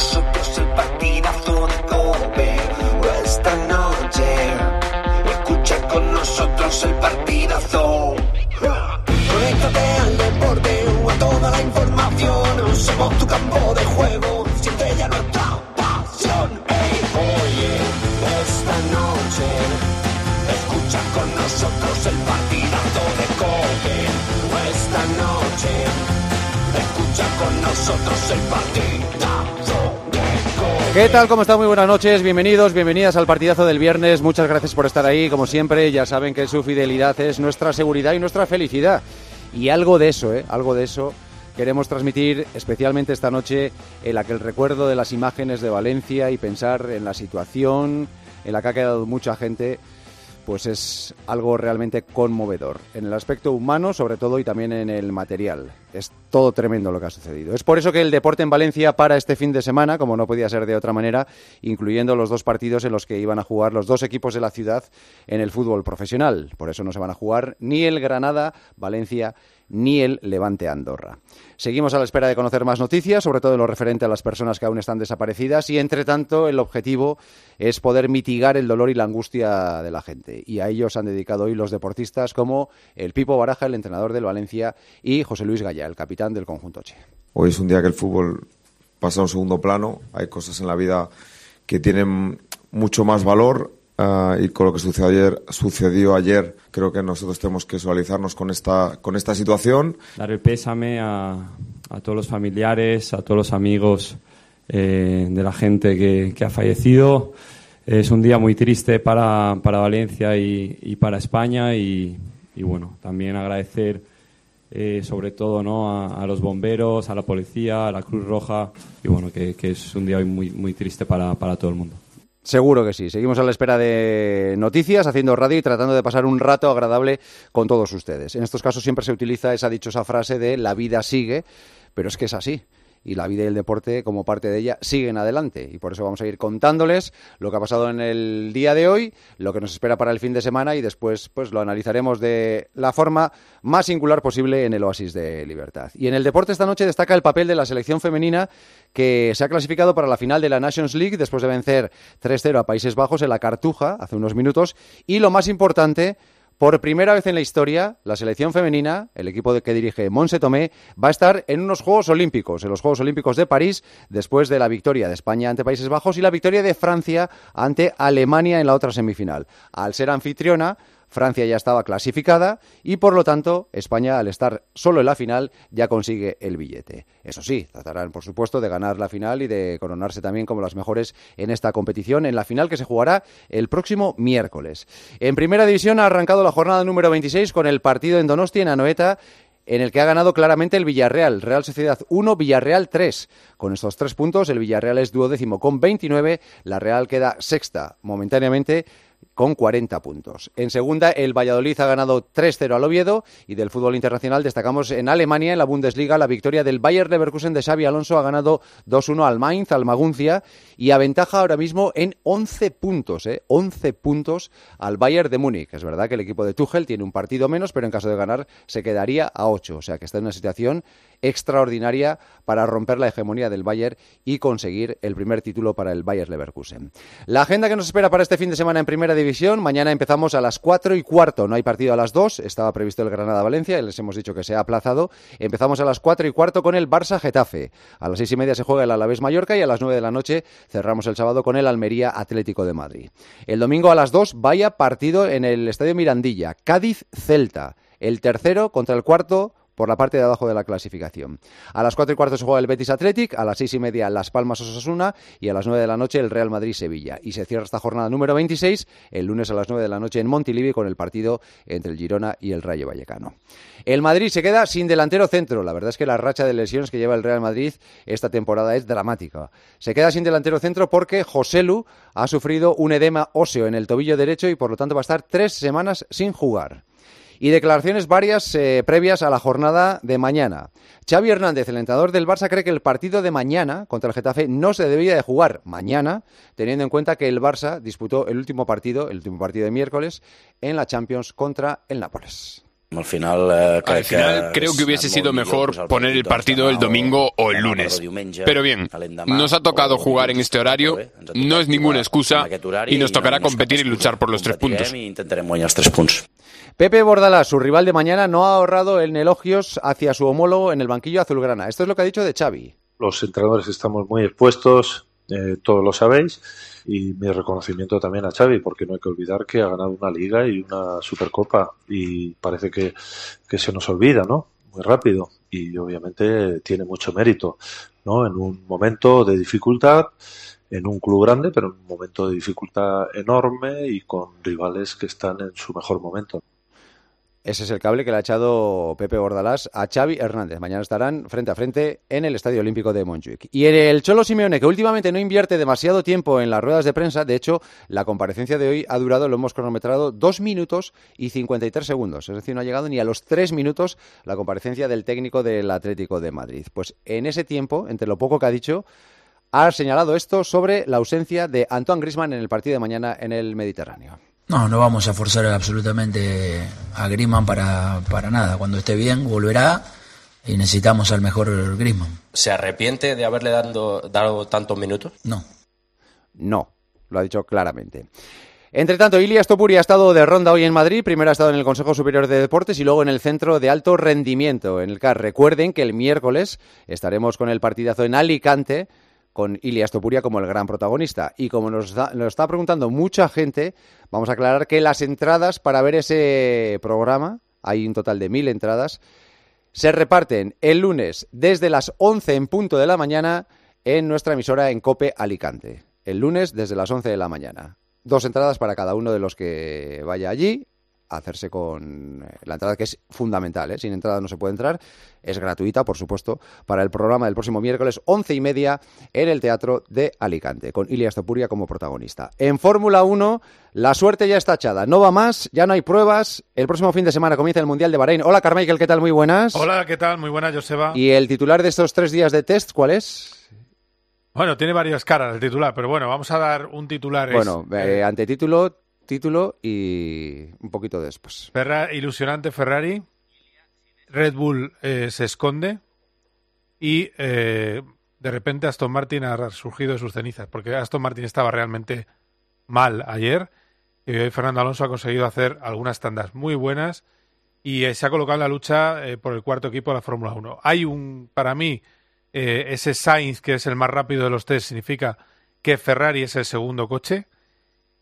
nosotros el partidazo de Cope. Esta noche escucha con nosotros el partidazo. Conéctate al deporte o a toda la información. Somos tu campo de juego. Siente ya nuestra pasión. Ey, oye, esta noche escucha con nosotros el partidazo de Cope. Esta noche escucha con nosotros el partidazo. ¿Qué tal? ¿Cómo están? Muy buenas noches. Bienvenidos, bienvenidas al partidazo del viernes. Muchas gracias por estar ahí. Como siempre, ya saben que su fidelidad es nuestra seguridad y nuestra felicidad. Y algo de eso, ¿eh? Algo de eso queremos transmitir especialmente esta noche en la que el recuerdo de las imágenes de Valencia y pensar en la situación en la que ha quedado mucha gente pues es algo realmente conmovedor. En el aspecto humano, sobre todo, y también en el material. Es todo tremendo lo que ha sucedido. Es por eso que el deporte en Valencia para este fin de semana, como no podía ser de otra manera, incluyendo los dos partidos en los que iban a jugar los dos equipos de la ciudad en el fútbol profesional. Por eso no se van a jugar ni el Granada, Valencia, ni el Levante Andorra. Seguimos a la espera de conocer más noticias, sobre todo en lo referente a las personas que aún están desaparecidas y, entre tanto, el objetivo es poder mitigar el dolor y la angustia de la gente. Y a ellos han dedicado hoy los deportistas como el Pipo Baraja, el entrenador del Valencia, y José Luis El capitán del conjunto Che. Hoy es un día que el fútbol pasa a un segundo plano. Hay cosas en la vida que tienen mucho más valor Uh, y con lo que sucedió ayer, sucedió ayer, creo que nosotros tenemos que solidarizarnos con esta, con esta situación. Dar el pésame a, a todos los familiares, a todos los amigos eh, de la gente que, que, ha fallecido. Es un día muy triste para, para Valencia y, y, para España y, y, bueno, también agradecer eh, sobre todo ¿no? a, los bomberos, a la policía, a la Cruz Roja y bueno, que, que es un día muy, muy triste para, para todo el mundo. Seguro que sí. Seguimos a la espera de noticias, haciendo radio y tratando de pasar un rato agradable con todos ustedes. En estos casos siempre se utiliza esa dichosa frase de la vida sigue, pero es que es así y la vida y el deporte como parte de ella siguen adelante y por eso vamos a ir contándoles lo que ha pasado en el día de hoy, lo que nos espera para el fin de semana y después pues lo analizaremos de la forma más singular posible en el Oasis de Libertad. Y en el deporte esta noche destaca el papel de la selección femenina que se ha clasificado para la final de la Nations League después de vencer 3-0 a Países Bajos en la Cartuja hace unos minutos y lo más importante por primera vez en la historia, la selección femenina, el equipo que dirige Monse Tomé, va a estar en unos Juegos Olímpicos, en los Juegos Olímpicos de París, después de la victoria de España ante Países Bajos y la victoria de Francia ante Alemania en la otra semifinal. Al ser anfitriona, Francia ya estaba clasificada y por lo tanto España al estar solo en la final ya consigue el billete. Eso sí, tratarán por supuesto de ganar la final y de coronarse también como las mejores en esta competición, en la final que se jugará el próximo miércoles. En primera división ha arrancado la jornada número 26 con el partido en Donosti en Anoeta en el que ha ganado claramente el Villarreal. Real Sociedad 1, Villarreal 3. Con estos tres puntos, el Villarreal es duodécimo con 29, la Real queda sexta momentáneamente con 40 puntos. En segunda, el Valladolid ha ganado 3-0 al Oviedo y del fútbol internacional destacamos en Alemania, en la Bundesliga, la victoria del Bayer Leverkusen de Xavi Alonso ha ganado 2-1 al Mainz, al Maguncia y aventaja ahora mismo en 11 puntos, ¿eh? 11 puntos al Bayern de Múnich. Es verdad que el equipo de Tuchel tiene un partido menos, pero en caso de ganar se quedaría a 8, o sea que está en una situación extraordinaria para romper la hegemonía del Bayern y conseguir el primer título para el Bayer Leverkusen. La agenda que nos espera para este fin de semana en Primera División, mañana empezamos a las 4 y cuarto, no hay partido a las 2, estaba previsto el Granada-Valencia, les hemos dicho que se ha aplazado, empezamos a las 4 y cuarto con el Barça-Getafe, a las 6 y media se juega el Alavés-Mallorca y a las 9 de la noche cerramos el sábado con el Almería-Atlético de Madrid. El domingo a las 2 vaya partido en el Estadio Mirandilla, Cádiz-Celta, el tercero contra el cuarto por la parte de abajo de la clasificación. A las 4 y cuarto se juega el Betis Athletic, a las 6 y media Las Palmas Osasuna y a las 9 de la noche el Real Madrid Sevilla. Y se cierra esta jornada número 26 el lunes a las 9 de la noche en Montilivi con el partido entre el Girona y el Rayo Vallecano. El Madrid se queda sin delantero centro. La verdad es que la racha de lesiones que lleva el Real Madrid esta temporada es dramática. Se queda sin delantero centro porque Joselu ha sufrido un edema óseo en el tobillo derecho y por lo tanto va a estar tres semanas sin jugar y declaraciones varias eh, previas a la jornada de mañana. Xavi Hernández, el entrenador del Barça, cree que el partido de mañana contra el Getafe no se debía de jugar mañana, teniendo en cuenta que el Barça disputó el último partido, el último partido de miércoles, en la Champions contra el Nápoles. Al final, eh, Al final creo que hubiese sido mejor poner el partido el domingo o el lunes. Pero bien, nos ha tocado jugar en este horario, no es ninguna excusa y nos tocará competir y luchar por los tres puntos. Pepe Bordalás, su rival de mañana, no ha ahorrado en elogios hacia su homólogo en el banquillo azulgrana. Esto es lo que ha dicho de Xavi. Los entrenadores estamos muy expuestos, eh, todos lo sabéis, y mi reconocimiento también a Xavi, porque no hay que olvidar que ha ganado una liga y una supercopa y parece que, que se nos olvida, ¿no? Muy rápido y obviamente tiene mucho mérito, ¿no? En un momento de dificultad, en un club grande, pero en un momento de dificultad enorme y con rivales que están en su mejor momento. Ese es el cable que le ha echado Pepe Bordalás a Xavi Hernández. Mañana estarán frente a frente en el Estadio Olímpico de Montjuic. Y el Cholo Simeone, que últimamente no invierte demasiado tiempo en las ruedas de prensa, de hecho, la comparecencia de hoy ha durado, lo hemos cronometrado, dos minutos y 53 segundos. Es decir, no ha llegado ni a los tres minutos la comparecencia del técnico del Atlético de Madrid. Pues en ese tiempo, entre lo poco que ha dicho, ha señalado esto sobre la ausencia de Antoine Grisman en el partido de mañana en el Mediterráneo. No, no vamos a forzar absolutamente a Griezmann para, para nada. Cuando esté bien, volverá y necesitamos al mejor Griezmann. ¿Se arrepiente de haberle dado, dado tantos minutos? No. No, lo ha dicho claramente. Entre tanto, Ilias Topuri ha estado de ronda hoy en Madrid. Primero ha estado en el Consejo Superior de Deportes y luego en el Centro de Alto Rendimiento, en el CAR. Recuerden que el miércoles estaremos con el partidazo en Alicante con Ilias Topuria como el gran protagonista. Y como nos, está preguntando mucha gente, vamos a aclarar que las entradas para ver ese programa, hay un total de mil entradas, se reparten el lunes desde las 11 en punto de la mañana en nuestra emisora en Cope Alicante. El lunes desde las 11 de la mañana. Dos entradas para cada uno de los que vaya allí hacerse con eh, la entrada que es fundamental, ¿eh? sin entrada no se puede entrar, es gratuita por supuesto para el programa del próximo miércoles once y media en el Teatro de Alicante con Ilias Topuria como protagonista. En Fórmula 1 la suerte ya está echada, no va más, ya no hay pruebas, el próximo fin de semana comienza el Mundial de Bahrein. Hola Carmichael, ¿qué tal? Muy buenas. Hola, ¿qué tal? Muy buenas, Joseba. ¿Y el titular de estos tres días de test cuál es? Bueno, tiene varias caras el titular, pero bueno, vamos a dar un titular. Bueno, eh, antetítulo, título y un poquito después. Ilusionante Ferrari. Red Bull eh, se esconde y eh, de repente Aston Martin ha surgido de sus cenizas, porque Aston Martin estaba realmente mal ayer y hoy Fernando Alonso ha conseguido hacer algunas tandas muy buenas y eh, se ha colocado en la lucha eh, por el cuarto equipo de la Fórmula 1. Hay un, para mí, ese Sainz, que es el más rápido de los tres, significa que Ferrari es el segundo coche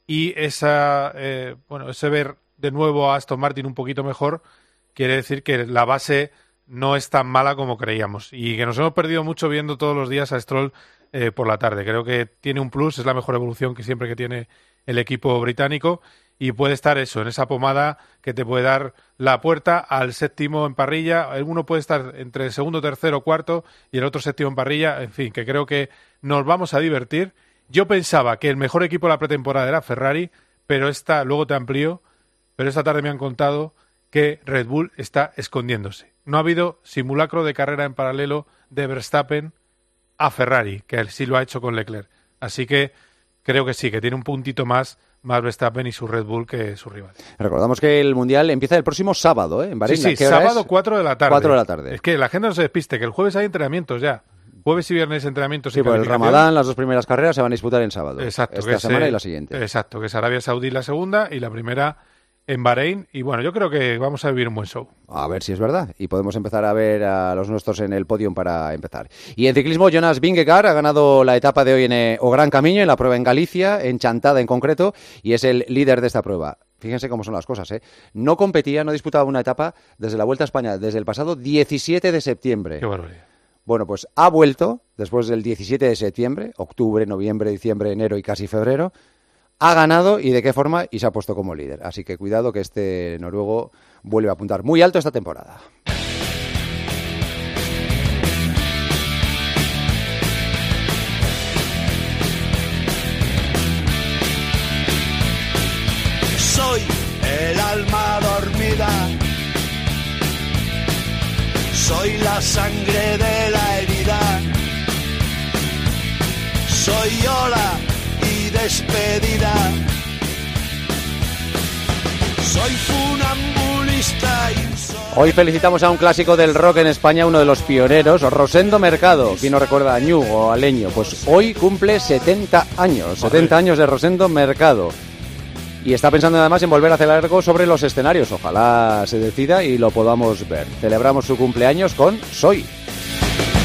y esa, eh, bueno, ese ver de nuevo a Aston Martin un poquito mejor quiere decir que la base no es tan mala como creíamos y que nos hemos perdido mucho viendo todos los días a Stroll eh, por la tarde. Creo que tiene un plus, es la mejor evolución que siempre que tiene el equipo británico y puede estar eso, en esa pomada que te puede dar la puerta al séptimo en parrilla. Uno puede estar entre el segundo, tercero, cuarto y el otro séptimo en parrilla. En fin, que creo que nos vamos a divertir. Yo pensaba que el mejor equipo de la pretemporada era Ferrari, pero esta, luego te amplío, pero esta tarde me han contado que Red Bull está escondiéndose. No ha habido simulacro de carrera en paralelo de Verstappen a Ferrari, que él sí lo ha hecho con Leclerc. Así que creo que sí, que tiene un puntito más más Verstappen y su Red Bull que su rival. Recordamos que el Mundial empieza el próximo sábado, ¿eh? En Bahrein. Sí, sí, ¿Qué hora sábado es? 4 de la tarde. 4 de la tarde. Es que la gente no se despiste, que el jueves hay entrenamientos ya. Jueves y viernes entrenamientos Sí, y por el. Ramadán, las dos primeras carreras se van a disputar en sábado. Exacto. Esta es, semana y la siguiente. Exacto, que es Arabia Saudí la segunda y la primera en Bahrein. Y bueno, yo creo que vamos a vivir un buen show. A ver si es verdad. Y podemos empezar a ver a los nuestros en el podium para empezar. Y en ciclismo, Jonas Vingegaard ha ganado la etapa de hoy en eh, O Gran Camino, en la prueba en Galicia, en Chantada en concreto, y es el líder de esta prueba. Fíjense cómo son las cosas, ¿eh? No competía, no disputaba una etapa desde la Vuelta a España, desde el pasado 17 de septiembre. Qué barbaridad. Bueno, pues ha vuelto después del 17 de septiembre, octubre, noviembre, diciembre, enero y casi febrero. Ha ganado y de qué forma y se ha puesto como líder. Así que cuidado que este noruego vuelve a apuntar muy alto esta temporada. Soy el alma Soy la sangre de la herida. Soy hola y despedida. Soy funambulista y Hoy felicitamos a un clásico del rock en España, uno de los pioneros, Rosendo Mercado. ¿Quién no recuerda a Ñu o a Leño? Pues hoy cumple 70 años, 70 años de Rosendo Mercado. Y está pensando además en volver a hacer algo sobre los escenarios. Ojalá se decida y lo podamos ver. Celebramos su cumpleaños con Soy.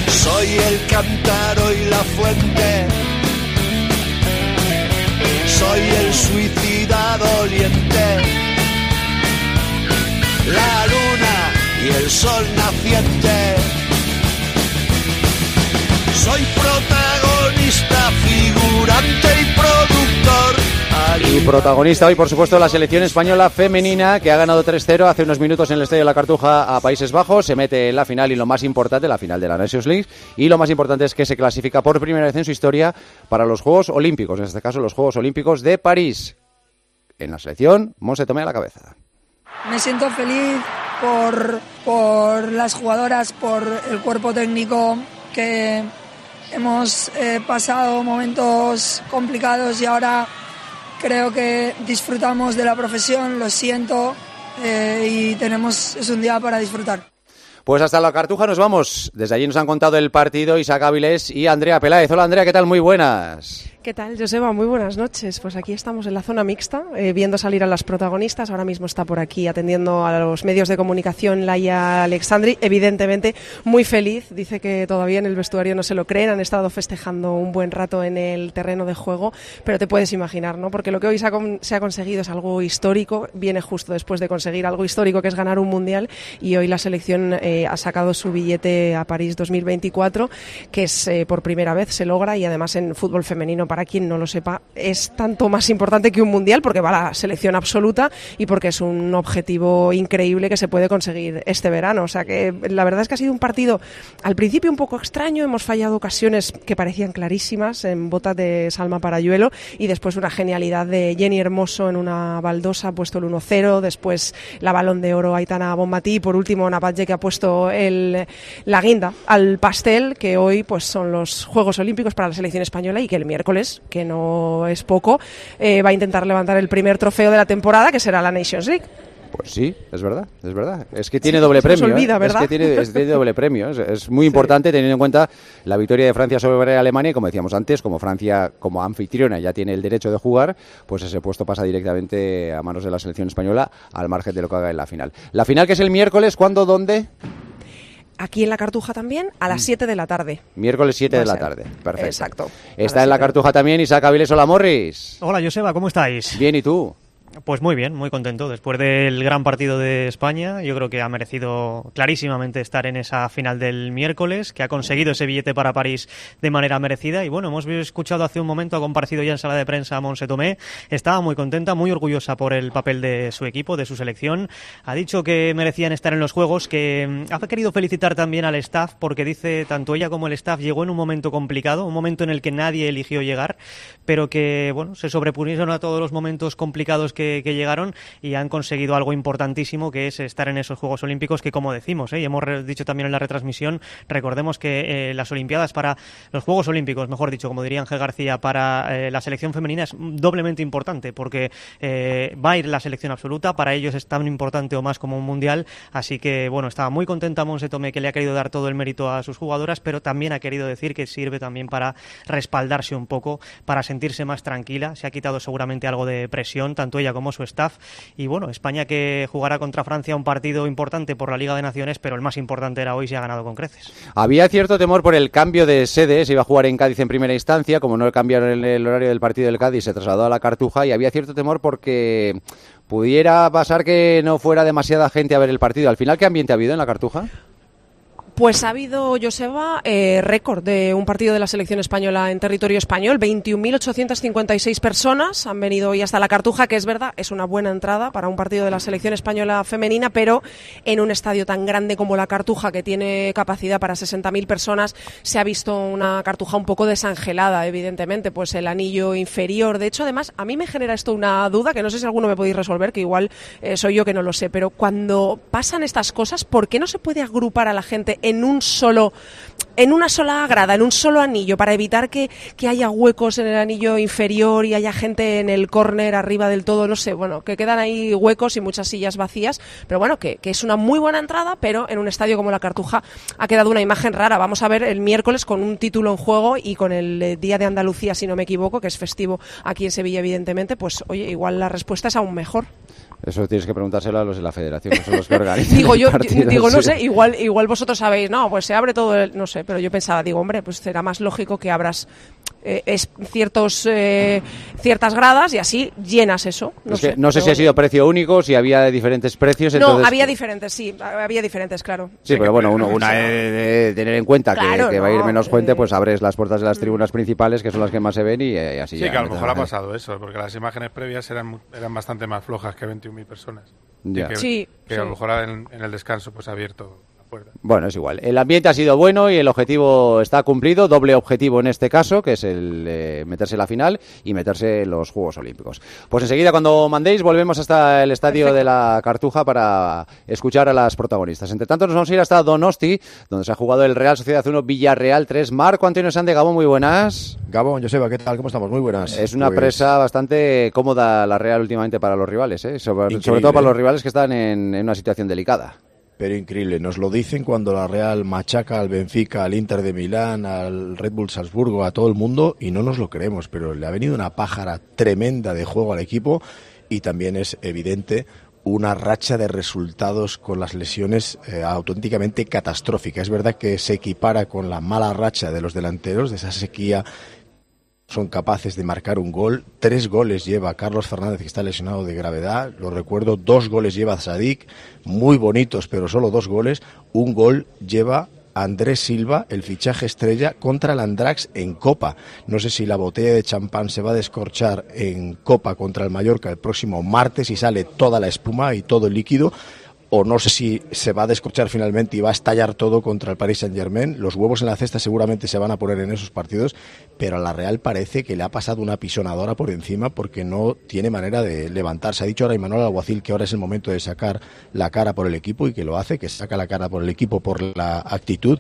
Soy el cántaro y la fuente. Soy el suicida doliente. La luna y el sol naciente. Soy protagonista, figurante y productor. Y protagonista hoy, por supuesto, la selección española femenina que ha ganado 3-0 hace unos minutos en el Estadio de la Cartuja a Países Bajos. Se mete en la final y lo más importante, la final de la Nations League. Y lo más importante es que se clasifica por primera vez en su historia para los Juegos Olímpicos, en este caso los Juegos Olímpicos de París. En la selección, Monse tome a la cabeza. Me siento feliz por, por las jugadoras, por el cuerpo técnico que hemos eh, pasado momentos complicados y ahora creo que disfrutamos de la profesión, lo siento eh, y tenemos, es un día para disfrutar. Pues hasta la Cartuja nos vamos. Desde allí nos han contado el partido Isaac Áviles y Andrea Peláez. Hola Andrea, ¿qué tal? Muy buenas. ¿Qué tal, Joseba? Muy buenas noches. Pues aquí estamos en la zona mixta, eh, viendo salir a las protagonistas. Ahora mismo está por aquí atendiendo a los medios de comunicación Laia Alexandri, evidentemente muy feliz. Dice que todavía en el vestuario no se lo creen, han estado festejando un buen rato en el terreno de juego, pero te puedes imaginar, ¿no? Porque lo que hoy se ha, conseguido es algo histórico, viene justo después de conseguir algo histórico que es ganar un mundial y hoy la selección eh, ha sacado su billete a París 2024, que es eh, por primera vez se logra y además en fútbol femenino para quien no lo sepa, es tanto más importante que un mundial porque va la selección absoluta y porque es un objetivo increíble que se puede conseguir este verano. O sea que la verdad es que ha sido un partido al principio un poco extraño, hemos fallado ocasiones que parecían clarísimas en botas de Salma Parayuelo y después una genialidad de Jenny Hermoso en una baldosa ha puesto el 1-0, después la balón de oro Aitana Bonmatí y por último Napache que ha puesto la guinda al pastel que hoy pues son los Juegos Olímpicos para la selección española y que el miércoles que no es poco, eh, va a intentar levantar el primer trofeo de la temporada, que será la Nations League. Pues sí, es verdad, es verdad. Es que tiene doble premio. olvida, ¿eh? Es que tiene, doble premio. Es, muy importante teniendo en cuenta la victoria de Francia sobre Alemania y como decíamos antes, como Francia como anfitriona ya tiene el derecho de jugar, pues ese puesto pasa directamente a manos de la selección española al margen de lo que haga en la final. La final que es el miércoles, ¿cuándo, dónde? Aquí en la Cartuja también a las 7 mm. de la tarde. Miércoles 7 de la tarde. Perfecto. Exacto. Está en la Cartuja también Isaac Aviles. Hola, Morris. Hola, Joseba, ¿cómo estáis? Bien, ¿y tú? Pues muy bien, muy contento. Después del gran partido de España, yo creo que ha merecido clarísimamente estar en esa final del miércoles, que ha conseguido ese billete para París de manera merecida. Y bueno, hemos escuchado hace un momento, ha comparecido ya en sala de prensa a Monse Tomé. Estaba muy contenta, muy orgullosa por el papel de su equipo, de su selección. Ha dicho que merecían estar en los Juegos, que mm, ha querido felicitar también al staff, porque dice tanto ella como el staff llegó en un momento complicado, un momento en el que nadie eligió llegar, pero que bueno, se sobrepusieron a todos los momentos complicados que llegaron y han conseguido algo importantísimo que es estar en esos Juegos Olímpicos que como decimos, ¿eh? y hemos dicho también en la retransmisión, recordemos que eh, las Olimpiadas para los Juegos Olímpicos, mejor dicho, como diría Ángel García, para eh, la selección femenina es doblemente importante porque va a ir la selección absoluta, para ellos es tan importante o más como un mundial, así que bueno, estaba muy contenta Monse Tomé que le ha querido dar todo el mérito a sus jugadoras, pero también ha querido decir que sirve también para respaldarse un poco, para sentirse más tranquila, se ha quitado seguramente algo de presión, tanto ella como su staff. Y bueno, España que jugará contra Francia un partido importante por la Liga de Naciones, pero el más importante era hoy, se ha ganado con creces. Había cierto temor por el cambio de sede, se iba a jugar en Cádiz en primera instancia, como no cambiaron el horario del partido del Cádiz, se trasladó a la Cartuja y había cierto temor porque pudiera pasar que no fuera demasiada gente a ver el partido. Al final, ¿qué ambiente ha habido en la Cartuja? Pues ha habido, Joseba, eh, récord de un partido de la selección española en territorio español. 21.856 personas han venido hoy hasta la Cartuja, que es verdad, es una buena entrada para un partido de la selección española femenina, pero en un estadio tan grande como la Cartuja, que tiene capacidad para 60.000 personas, se ha visto una Cartuja un poco desangelada, evidentemente, pues el anillo inferior. De hecho, además, a mí me genera esto una duda que no sé si alguno me podéis resolver, que igual eh, soy yo que no lo sé, pero cuando pasan estas cosas, ¿por qué no se puede agrupar a la gente en un solo en una sola grada, en un solo anillo, para evitar que, que, haya huecos en el anillo inferior y haya gente en el córner arriba del todo, no sé, bueno, que quedan ahí huecos y muchas sillas vacías, pero bueno, que, que, es una muy buena entrada, pero en un estadio como la Cartuja ha quedado una imagen rara. Vamos a ver el miércoles con un título en juego y con el eh, Día de Andalucía, si no me equivoco, que es festivo aquí en Sevilla, evidentemente, pues oye, igual la respuesta es aún mejor. Eso tienes que preguntárselo a los de la federación, que son los que organizan. digo, yo, partido, digo, no sé, igual, igual vosotros sabéis, no, pues se abre todo, el, no sé, pero yo pensaba, digo, hombre, pues será más lógico que abras eh, es, ciertos, eh, ciertas gradas y así llenas eso. No es sé, que no sé si ha sido precio único, si había diferentes precios. No, había diferentes, sí, había diferentes, claro. Sí, pero bueno, uno, una de tener en cuenta Claro, que, que va a ir no, menos gente, pues abres las puertas de las tribunas principales, que son las que más se ven, y eh, así Sí, ya que a lo mejor ha pasado eso, porque las imágenes previas eran, eran bastante más flojas que 21.000 personas. Ya. Que, Sí, que sí. a lo mejor en, en el descanso pues ha abierto Bueno, es igual. El ambiente ha sido bueno y el objetivo está cumplido. Doble objetivo en este caso, que es el eh, meterse en la final y meterse en los Juegos Olímpicos. Pues enseguida, cuando mandéis, volvemos hasta el estadio de la Cartuja para escuchar a las protagonistas. Entre tanto, nos vamos a ir hasta Donosti, donde se ha jugado el Real Sociedad 1 Villarreal 3. Marco Antonio Sande, Gabón, muy buenas. Gabón, Joseba, ¿qué tal? ¿Cómo estamos? Muy buenas. Es una Pues, presa bastante cómoda la Real últimamente para los rivales, ¿eh? sobre, todo para los rivales que están en, en una situación delicada. Pero increíble, nos lo dicen cuando la Real machaca al Benfica, al Inter de Milán, al Red Bull Salzburgo, a todo el mundo y no nos lo creemos, pero le ha venido una pájara tremenda de juego al equipo y también es evidente una racha de resultados con las lesiones eh, auténticamente catastrófica. Es verdad que se equipara con la mala racha de los delanteros, de esa sequía son capaces de marcar un gol. Tres goles lleva Carlos Fernández, que está lesionado de gravedad. Lo recuerdo, dos goles lleva Sadik, muy bonitos, pero solo dos goles. Un gol lleva Andrés Silva, el fichaje estrella, contra el Andrax en Copa. No sé si la botella de champán se va a descorchar en Copa contra el Mallorca el próximo martes y sale toda la espuma y todo el líquido o no sé si se va a descorchar finalmente y va a estallar todo contra el Paris Saint Germain. Los huevos en la cesta seguramente se van a poner en esos partidos, pero a la Real parece que le ha pasado una pisonadora por encima porque no tiene manera de levantarse. Ha dicho ahora Imanol Alguacil que ahora es el momento de sacar la cara por el equipo y que lo hace, que saca la cara por el equipo por la actitud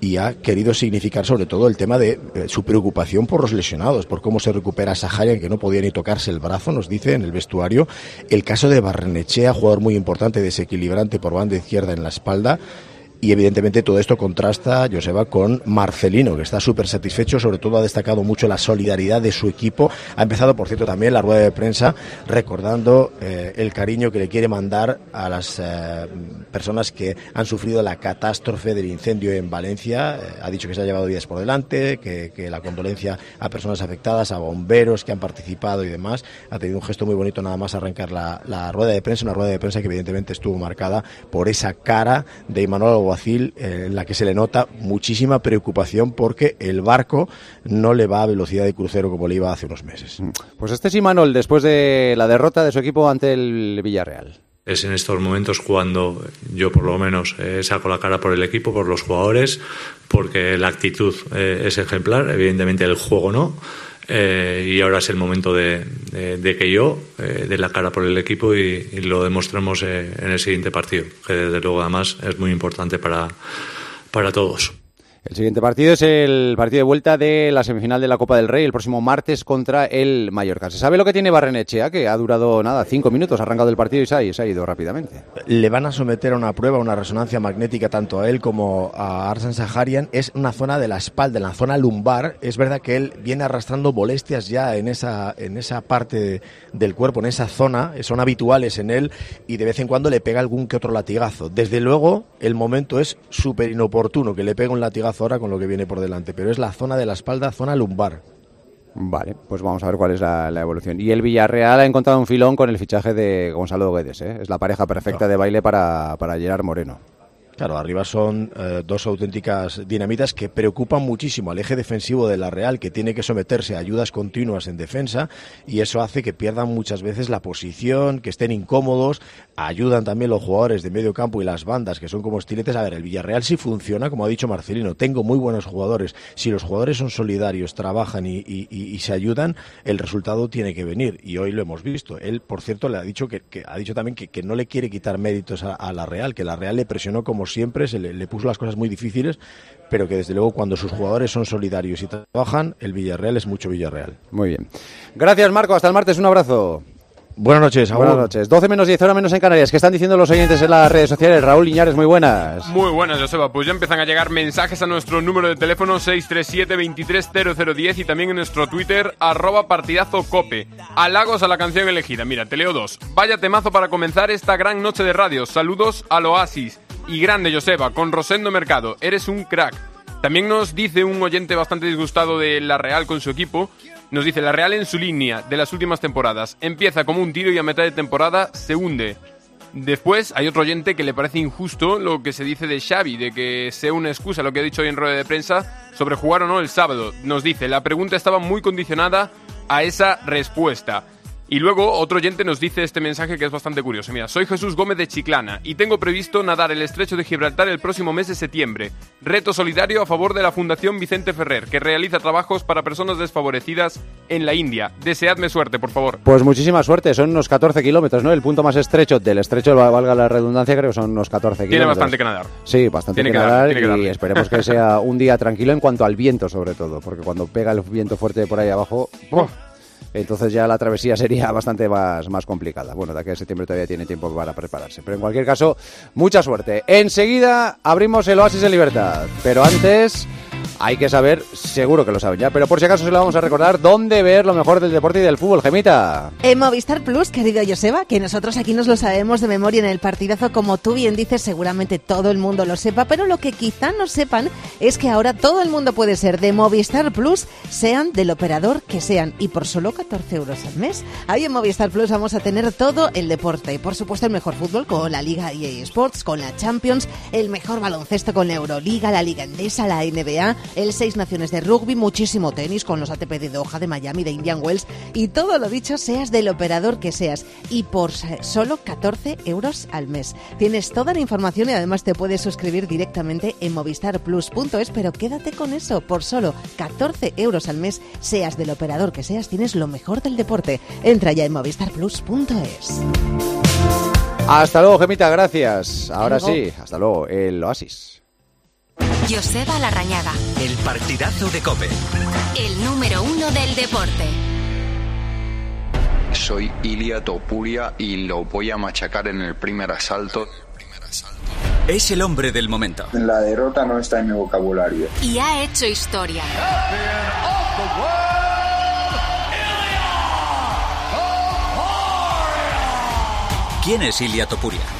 y ha querido significar sobre todo el tema de eh, su preocupación por los lesionados, por cómo se recupera Saharian, que no podía ni tocarse el brazo, nos dice en el vestuario. El caso de Barrenechea, jugador muy importante, desequilibrante por banda izquierda en la espalda. Y evidentemente todo esto contrasta, Joseba, con Marcelino, que está súper satisfecho, sobre todo ha destacado mucho la solidaridad de su equipo. Ha empezado, por cierto, también la rueda de prensa recordando eh, el cariño que le quiere mandar a las eh, personas que han sufrido la catástrofe del incendio en Valencia. Eh, ha dicho que se ha llevado vidas por delante, que, la condolencia a personas afectadas, a bomberos que han participado y demás. Ha tenido un gesto muy bonito nada más arrancar la, la rueda de prensa, una rueda de prensa que evidentemente estuvo marcada por esa cara de Imanol Alguacil eh, en la que se le nota muchísima preocupación porque el barco no le va a velocidad de crucero como le iba hace unos meses. Pues este es Imanol después de la derrota de su equipo ante el Villarreal. Es en estos momentos cuando yo por lo menos eh, saco la cara por el equipo, por los jugadores, porque la actitud eh, es ejemplar, evidentemente el juego no. Eh, y ahora es el momento de, que yo eh, dé la cara por el equipo y, y lo demostremos eh, en el siguiente partido, que desde luego además es muy importante para, para todos. El siguiente partido es el partido de vuelta de la semifinal de la Copa del Rey el próximo martes contra el Mallorca. ¿Se sabe lo que tiene Barrenechea? Que ha durado nada, cinco minutos, ha arrancado el partido y se ha, se ha ido rápidamente. Le van a someter a una prueba, una resonancia magnética tanto a él como a Arsen Saharian. Es una zona de la espalda, en la zona lumbar. Es verdad que él viene arrastrando molestias ya en esa, en esa parte del cuerpo, en esa zona. Son habituales en él y de vez en cuando le pega algún que otro latigazo. Desde luego, el momento es súper inoportuno que le pegue un latigazo ahora con lo que viene por delante, pero es la zona de la espalda, zona lumbar. Vale, pues vamos a ver cuál es la, la, evolución. Y el Villarreal ha encontrado un filón con el fichaje de Gonzalo Guedes. ¿eh? Es la pareja perfecta de baile para, para Gerard Moreno. Claro, arriba son eh, dos auténticas dinamitas que preocupan muchísimo al eje defensivo de la Real, que tiene que someterse a ayudas continuas en defensa, y eso hace que pierdan muchas veces la posición, que estén incómodos. Ayudan también los jugadores de medio campo y las bandas, que son como estiletes. A ver, el Villarreal sí funciona, como ha dicho Marcelino. Tengo muy buenos jugadores. Si los jugadores son solidarios, trabajan y, se ayudan, el resultado tiene que venir. Y hoy lo hemos visto. Él, por cierto, le ha dicho que, ha dicho también que, que, no le quiere quitar méritos a, a la Real, que la Real le presionó como siempre, se le, le, puso las cosas muy difíciles, pero que desde luego cuando sus jugadores son solidarios y trabajan, el Villarreal es mucho Villarreal. Muy bien. Gracias, Marco. Hasta el martes. Un abrazo. Buenas noches, Buenas noches. 12 menos 10, hora menos en Canarias. ¿Qué están diciendo los oyentes en las redes sociales? Raúl Iñares, muy buenas. Muy buenas, Joseba. Pues ya empiezan a llegar mensajes a nuestro número de teléfono 637-230010 y también en nuestro Twitter, arroba partidazo cope. Halagos a la canción elegida. Mira, te leo dos. Vaya temazo para comenzar esta gran noche de radio. Saludos al Oasis. Y grande, Joseba, con Rosendo Mercado. Eres un crack. También nos dice un oyente bastante disgustado de La Real con su equipo. Nos dice, La Real en su línea de las últimas temporadas. Empieza como un tiro y a mitad de temporada se hunde. Después hay otro oyente que le parece injusto lo que se dice de Xavi, de que sea una excusa lo que ha dicho hoy en rueda de prensa sobre jugar o no el sábado. Nos dice, la pregunta estaba muy condicionada a esa respuesta. Y luego otro oyente nos dice este mensaje que es bastante curioso. Mira, soy Jesús Gómez de Chiclana y tengo previsto nadar el estrecho de Gibraltar el próximo mes de septiembre. Reto solidario a favor de la Fundación Vicente Ferrer, que realiza trabajos para personas desfavorecidas en la India. Deseadme suerte, por favor. Pues muchísima suerte, son unos 14 kilómetros, ¿no? El punto más estrecho del estrecho, valga la redundancia, creo que son unos 14 kilómetros. Tiene bastante que nadar. Sí, bastante tiene que, nadar, que nadar y esperemos que sea un día tranquilo en cuanto al viento, sobre todo, porque cuando pega el viento fuerte por ahí abajo... ¡oh! Entonces ya la travesía sería bastante más, más complicada. Bueno, de aquí a septiembre todavía tiene tiempo para prepararse. Pero en cualquier caso, mucha suerte. Enseguida abrimos el Oasis de Libertad. Pero antes hay que saber, seguro que lo saben ya, pero por si acaso se lo vamos a recordar, dónde ver lo mejor del deporte y del fútbol, Gemita. En Movistar Plus, querido Joseba, que nosotros aquí nos lo sabemos de memoria en el partidazo, como tú bien dices, seguramente todo el mundo lo sepa, pero lo que quizá no sepan es que ahora todo el mundo puede ser de Movistar Plus, sean del operador que sean, y por solo 14 euros al mes. Ahí en Movistar Plus vamos a tener todo el deporte, y por supuesto el mejor fútbol con la Liga EA Sports, con la Champions, el mejor baloncesto con la Euroliga, la Liga Endesa, la NBA, el Seis Naciones de Rugby, muchísimo tenis con los ATP de Doha, de Miami, de Indian Wells y todo lo dicho, seas del operador que seas y por solo 14 euros al mes. Tienes toda la información y además te puedes suscribir directamente en movistarplus.es, pero quédate con eso, por solo 14 euros al mes, seas del operador que seas, tienes lo mejor del deporte. Entra ya en movistarplus.es. Hasta luego, Gemita, gracias. Ahora sí, hasta luego, el Oasis. Joseba Larrañaga. El partidazo de Cope. El número uno del deporte. Soy Ilia Topuria y lo voy a machacar en el primer asalto. Es el hombre del momento. La derrota no está en mi vocabulario. Y ha hecho historia. ¿Quién es Ilia Topuria?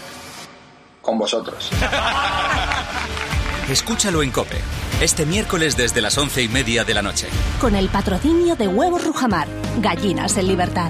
con vosotros. Escúchalo en Cope, este miércoles desde las once y media de la noche. Con el patrocinio de Huevos Rujamar, gallinas en libertad.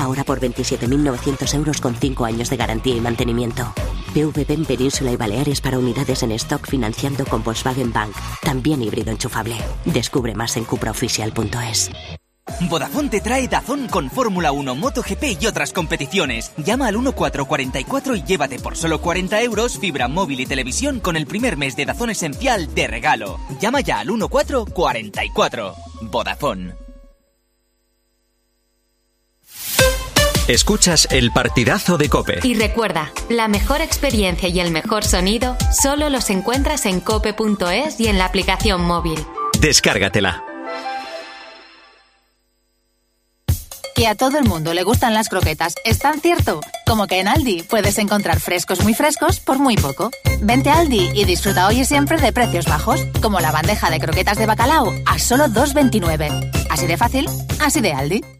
Ahora por 27.900 euros con 5 años de garantía y mantenimiento. PVP en Península y Baleares para unidades en stock financiando con Volkswagen Bank. También híbrido enchufable. Descubre más en cupraoficial.es. Vodafone te trae Dazón con Fórmula 1, MotoGP y otras competiciones. Llama al 1444 y llévate por solo 40 euros fibra móvil y televisión con el primer mes de Dazón Esencial de regalo. Llama ya al 1444. Vodafone. Escuchas el partidazo de Cope. Y recuerda, la mejor experiencia y el mejor sonido solo los encuentras en cope.es y en la aplicación móvil. Descárgatela. Que a todo el mundo le gustan las croquetas es tan cierto como que en Aldi puedes encontrar frescos muy frescos por muy poco. Vente a Aldi y disfruta hoy y siempre de precios bajos, como la bandeja de croquetas de bacalao a solo 2,29. Así de fácil, así de Aldi.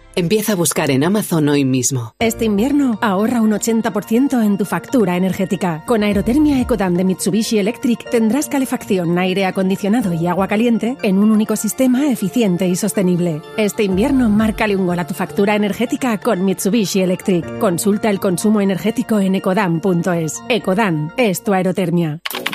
Empieza a buscar en Amazon hoy mismo. Este invierno ahorra un 80% en tu factura energética. Con Aerotermia Ecodam de Mitsubishi Electric tendrás calefacción, aire acondicionado y agua caliente en un único sistema eficiente y sostenible. Este invierno márcale un gol a tu factura energética con Mitsubishi Electric. Consulta el consumo energético en ecodam.es. Ecodam es tu aerotermia.